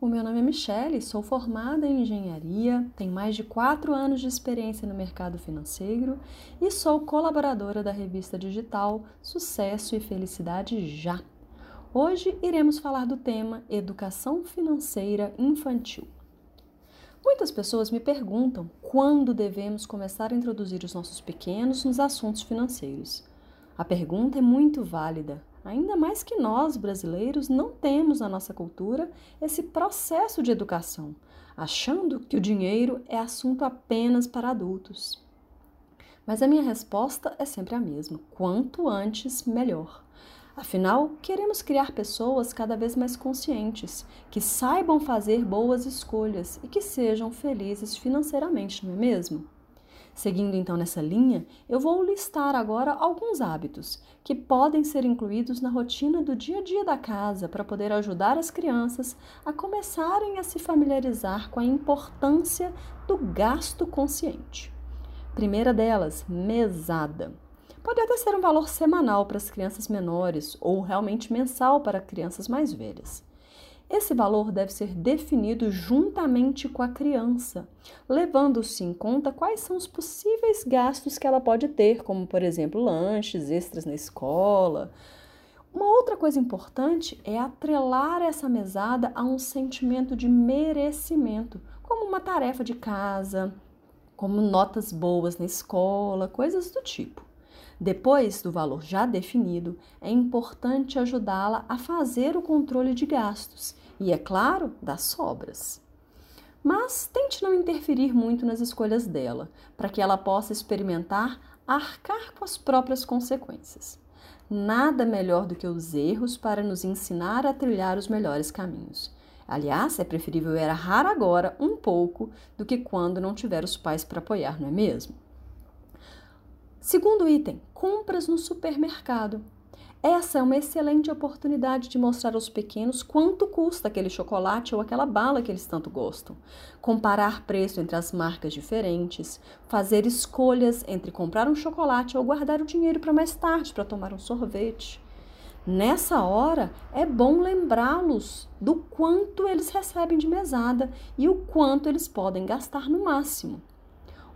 o meu nome é Michele, sou formada em engenharia, tenho mais de quatro anos de experiência no mercado financeiro e sou colaboradora da revista digital Sucesso e Felicidade Já. Hoje iremos falar do tema Educação Financeira Infantil. Muitas pessoas me perguntam quando devemos começar a introduzir os nossos pequenos nos assuntos financeiros. A pergunta é muito válida, ainda mais que nós, brasileiros, não temos na nossa cultura esse processo de educação, achando que o dinheiro é assunto apenas para adultos. Mas a minha resposta é sempre a mesma: quanto antes, melhor. Afinal, queremos criar pessoas cada vez mais conscientes, que saibam fazer boas escolhas e que sejam felizes financeiramente, não é mesmo? Seguindo então nessa linha, eu vou listar agora alguns hábitos que podem ser incluídos na rotina do dia a dia da casa para poder ajudar as crianças a começarem a se familiarizar com a importância do gasto consciente. Primeira delas, mesada. Pode até ser um valor semanal para as crianças menores ou realmente mensal para crianças mais velhas. Esse valor deve ser definido juntamente com a criança, levando-se em conta quais são os possíveis gastos que ela pode ter, como, por exemplo, lanches extras na escola. Uma outra coisa importante é atrelar essa mesada a um sentimento de merecimento, como uma tarefa de casa, como notas boas na escola, coisas do tipo. Depois do valor já definido, é importante ajudá-la a fazer o controle de gastos e, é claro, das sobras. Mas tente não interferir muito nas escolhas dela, para que ela possa experimentar arcar com as próprias consequências. Nada melhor do que os erros para nos ensinar a trilhar os melhores caminhos. Aliás, é preferível errar agora um pouco do que quando não tiver os pais para apoiar, não é mesmo? Segundo item, compras no supermercado. Essa é uma excelente oportunidade de mostrar aos pequenos quanto custa aquele chocolate ou aquela bala que eles tanto gostam. Comparar preço entre as marcas diferentes, fazer escolhas entre comprar um chocolate ou guardar o dinheiro para mais tarde para tomar um sorvete. Nessa hora, é bom lembrá-los do quanto eles recebem de mesada e o quanto eles podem gastar no máximo.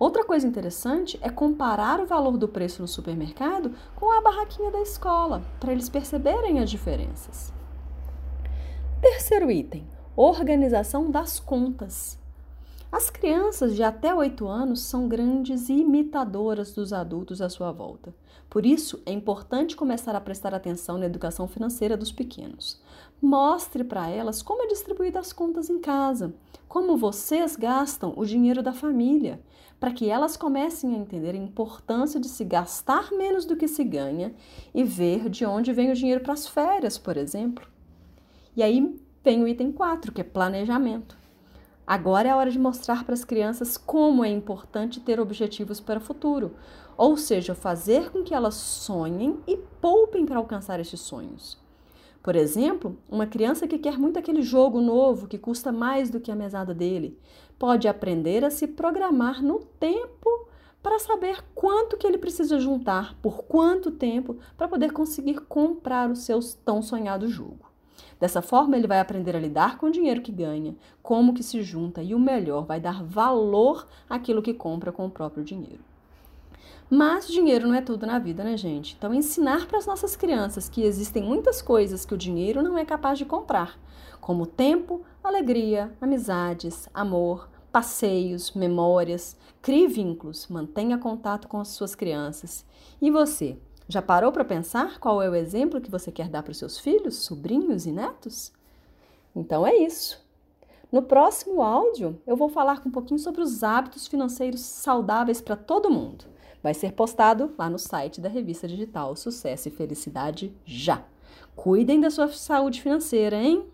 Outra coisa interessante é comparar o valor do preço no supermercado com a barraquinha da escola, para eles perceberem as diferenças. Terceiro item: organização das contas. As crianças de até 8 anos são grandes imitadoras dos adultos à sua volta. Por isso, é importante começar a prestar atenção na educação financeira dos pequenos. Mostre para elas como é distribuída as contas em casa, como vocês gastam o dinheiro da família, para que elas comecem a entender a importância de se gastar menos do que se ganha e ver de onde vem o dinheiro para as férias, por exemplo. E aí vem o item 4, que é planejamento. Agora é a hora de mostrar para as crianças como é importante ter objetivos para o futuro, ou seja, fazer com que elas sonhem e poupem para alcançar estes sonhos. Por exemplo, uma criança que quer muito aquele jogo novo que custa mais do que a mesada dele, pode aprender a se programar no tempo para saber quanto que ele precisa juntar, por quanto tempo, para poder conseguir comprar o seu tão sonhado jogo. Dessa forma, ele vai aprender a lidar com o dinheiro que ganha, como que se junta e o melhor, vai dar valor àquilo que compra com o próprio dinheiro. Mas dinheiro não é tudo na vida, né, gente? Então, ensinar para as nossas crianças que existem muitas coisas que o dinheiro não é capaz de comprar, como tempo, alegria, amizades, amor, passeios, memórias. Crie vínculos, mantenha contato com as suas crianças. E você? Já parou para pensar qual é o exemplo que você quer dar para os seus filhos, sobrinhos e netos? Então é isso. No próximo áudio, eu vou falar um pouquinho sobre os hábitos financeiros saudáveis para todo mundo. Vai ser postado lá no site da revista digital Sucesso e Felicidade Já. Cuidem da sua saúde financeira, hein?